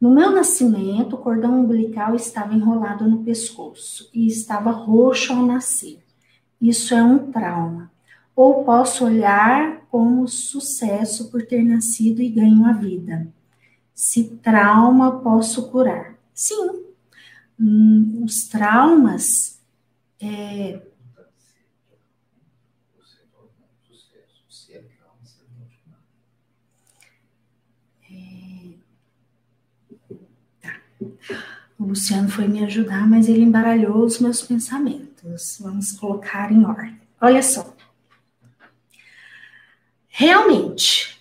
No meu nascimento, o cordão umbilical estava enrolado no pescoço e estava roxo ao nascer. Isso é um trauma. Ou posso olhar como sucesso por ter nascido e ganho a vida. Se trauma, posso curar. Sim, hum, os traumas é, O Luciano foi me ajudar, mas ele embaralhou os meus pensamentos. Vamos colocar em ordem. Olha só. Realmente,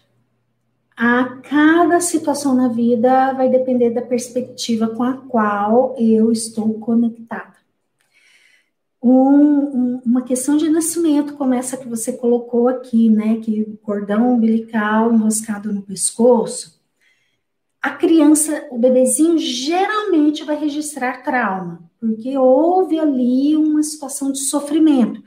a cada situação na vida vai depender da perspectiva com a qual eu estou conectada. Um, um, uma questão de nascimento, como essa que você colocou aqui, né? Que cordão umbilical enroscado no pescoço, a criança, o bebezinho, geralmente vai registrar trauma, porque houve ali uma situação de sofrimento,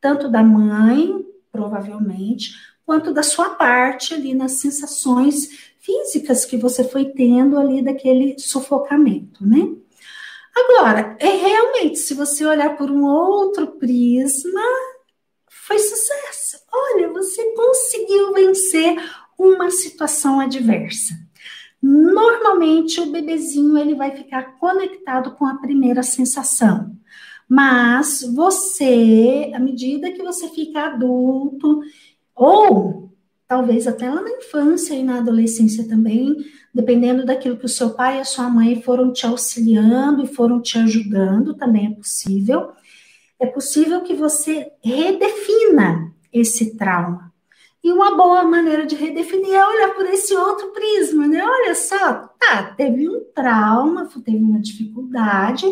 tanto da mãe, provavelmente, quanto da sua parte ali nas sensações físicas que você foi tendo ali daquele sufocamento, né? Agora, é realmente, se você olhar por um outro prisma, foi sucesso. Olha, você conseguiu vencer uma situação adversa. Normalmente o bebezinho ele vai ficar conectado com a primeira sensação. Mas você, à medida que você fica adulto, ou talvez até lá na infância e na adolescência também, dependendo daquilo que o seu pai e a sua mãe foram te auxiliando e foram te ajudando, também é possível. É possível que você redefina esse trauma. E uma boa maneira de redefinir é olhar por esse outro prisma, né? Olha só, tá, teve um trauma, teve uma dificuldade,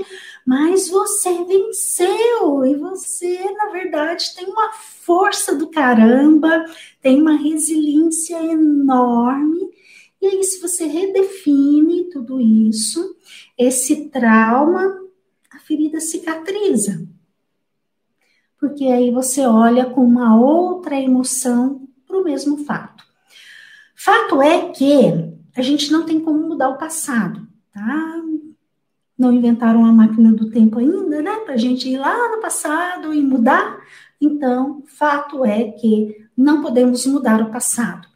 mas você venceu e você, na verdade, tem uma força do caramba, tem uma resiliência enorme. E aí, se você redefine tudo isso, esse trauma, a ferida cicatriza. Porque aí você olha com uma outra emoção para o mesmo fato. Fato é que a gente não tem como mudar o passado, tá? Não inventaram a máquina do tempo ainda, né? Para a gente ir lá no passado e mudar. Então, fato é que não podemos mudar o passado.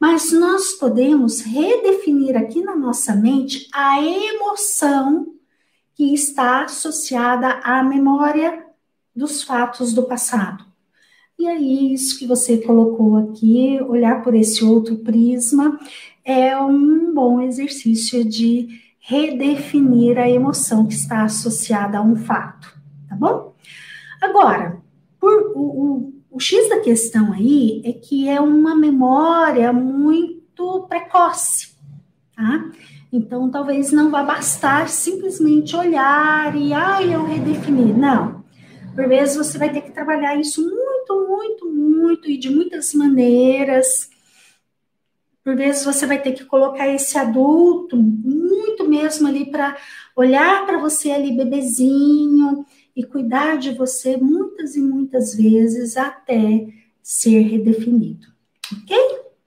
Mas nós podemos redefinir aqui na nossa mente a emoção que está associada à memória dos fatos do passado. E aí, isso que você colocou aqui, olhar por esse outro prisma, é um bom exercício de redefinir a emoção que está associada a um fato, tá bom? Agora, por, o, o, o X da questão aí é que é uma memória muito precoce, tá? Então, talvez não vá bastar simplesmente olhar e, ah, eu redefini. Não. Por vezes, você vai ter que trabalhar isso muito, muito, muito e de muitas maneiras. Por vezes você vai ter que colocar esse adulto muito mesmo ali para olhar para você ali bebezinho e cuidar de você muitas e muitas vezes até ser redefinido, ok?